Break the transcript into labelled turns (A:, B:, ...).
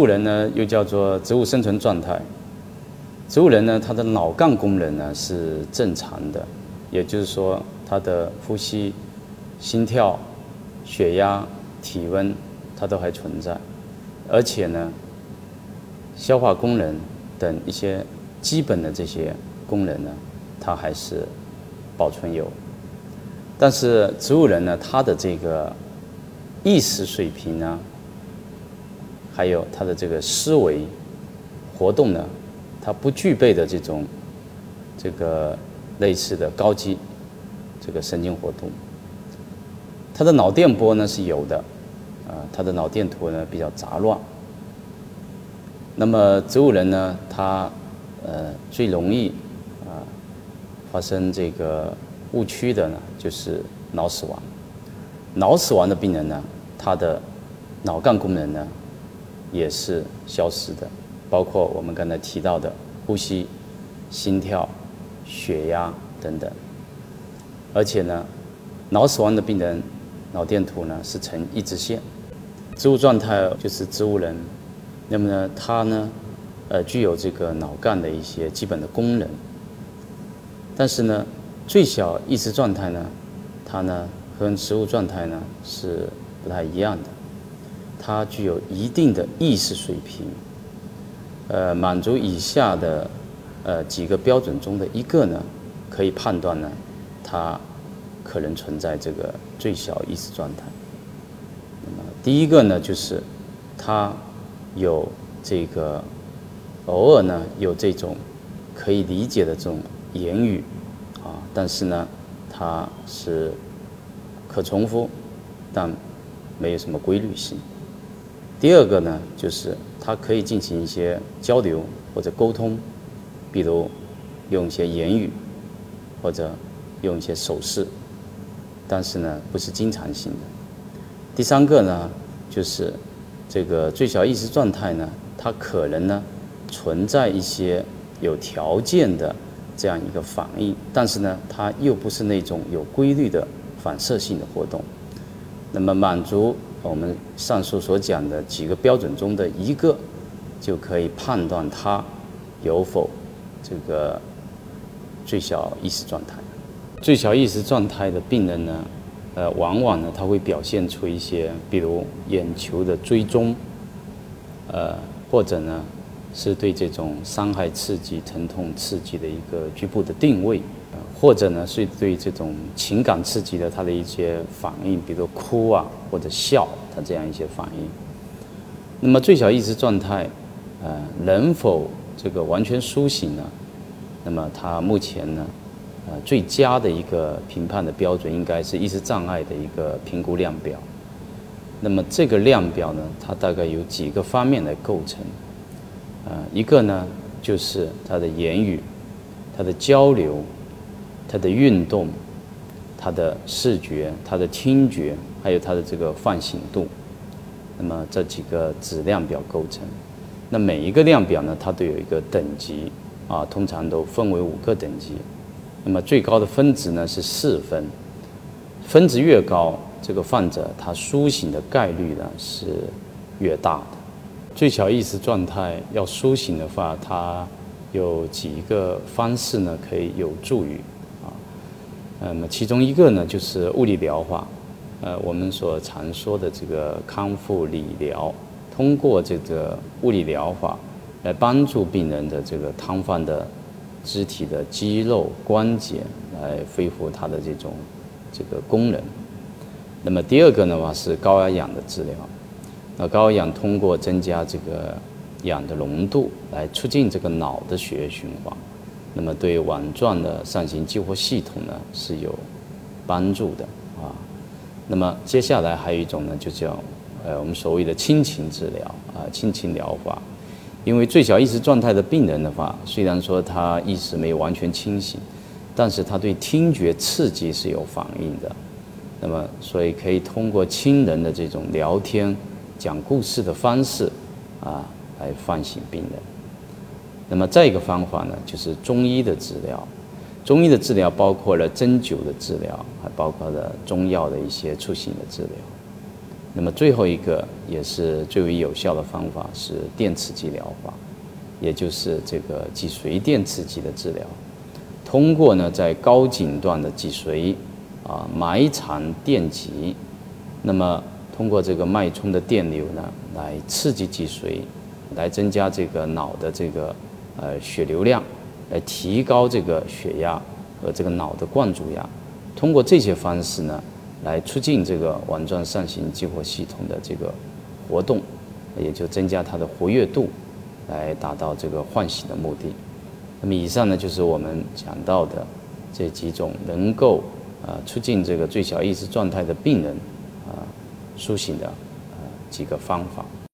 A: 植物人呢，又叫做植物生存状态。植物人呢，他的脑干功能呢是正常的，也就是说，他的呼吸、心跳、血压、体温，它都还存在，而且呢，消化功能等一些基本的这些功能呢，它还是保存有。但是植物人呢，他的这个意识水平呢？还有他的这个思维活动呢，他不具备的这种这个类似的高级这个神经活动。他的脑电波呢是有的，啊，他的脑电图呢比较杂乱。那么植物人呢，他呃最容易啊发生这个误区的呢，就是脑死亡。脑死亡的病人呢，他的脑干功能呢。也是消失的，包括我们刚才提到的呼吸、心跳、血压等等。而且呢，脑死亡的病人脑电图呢是呈一直线。植物状态就是植物人，那么呢，它呢，呃，具有这个脑干的一些基本的功能。但是呢，最小意识状态呢，它呢和植物状态呢是不太一样的。它具有一定的意识水平，呃，满足以下的呃几个标准中的一个呢，可以判断呢，它可能存在这个最小意识状态。那么第一个呢，就是它有这个偶尔呢有这种可以理解的这种言语啊，但是呢，它是可重复，但没有什么规律性。第二个呢，就是它可以进行一些交流或者沟通，比如用一些言语或者用一些手势，但是呢不是经常性的。第三个呢，就是这个最小意识状态呢，它可能呢存在一些有条件的这样一个反应，但是呢它又不是那种有规律的反射性的活动，那么满足。我们上述所讲的几个标准中的一个，就可以判断他有否这个最小意识状态。最小意识状态的病人呢，呃，往往呢他会表现出一些，比如眼球的追踪，呃，或者呢是对这种伤害刺激、疼痛刺激的一个局部的定位。或者呢，是对这种情感刺激的他的一些反应，比如哭啊或者笑，他这样一些反应。那么最小意识状态，呃，能否这个完全苏醒呢？那么他目前呢，呃，最佳的一个评判的标准应该是意识障碍的一个评估量表。那么这个量表呢，它大概有几个方面来构成。呃，一个呢就是他的言语，他的交流。它的运动、它的视觉、它的听觉，还有它的这个唤醒度，那么这几个质量表构成。那每一个量表呢，它都有一个等级啊，通常都分为五个等级。那么最高的分值呢是四分，分值越高，这个患者他苏醒的概率呢是越大的。最小意识状态要苏醒的话，它有几个方式呢，可以有助于。那么其中一个呢，就是物理疗法，呃，我们所常说的这个康复理疗，通过这个物理疗法来帮助病人的这个瘫痪的肢体的肌肉关节来恢复它的这种这个功能。那么第二个的话是高压氧的治疗，那高压氧通过增加这个氧的浓度来促进这个脑的血液循环。那么对网状的上行激活系统呢是有帮助的啊。那么接下来还有一种呢，就叫呃我们所谓的亲情治疗啊，亲情疗法。因为最小意识状态的病人的话，虽然说他意识没有完全清醒，但是他对听觉刺激是有反应的。那么所以可以通过亲人的这种聊天、讲故事的方式啊，来唤醒病人。那么再一个方法呢，就是中医的治疗。中医的治疗包括了针灸的治疗，还包括了中药的一些促醒的治疗。那么最后一个也是最为有效的方法是电刺激疗法，也就是这个脊髓电刺激的治疗。通过呢在高颈段的脊髓啊埋藏电极，那么通过这个脉冲的电流呢来刺激脊髓，来增加这个脑的这个呃血流量，来提高这个血压和这个脑的灌注压。通过这些方式呢。来促进这个网状上行激活系统的这个活动，也就增加它的活跃度，来达到这个唤醒的目的。那么以上呢就是我们讲到的这几种能够啊促进这个最小意识状态的病人啊苏醒的呃几个方法。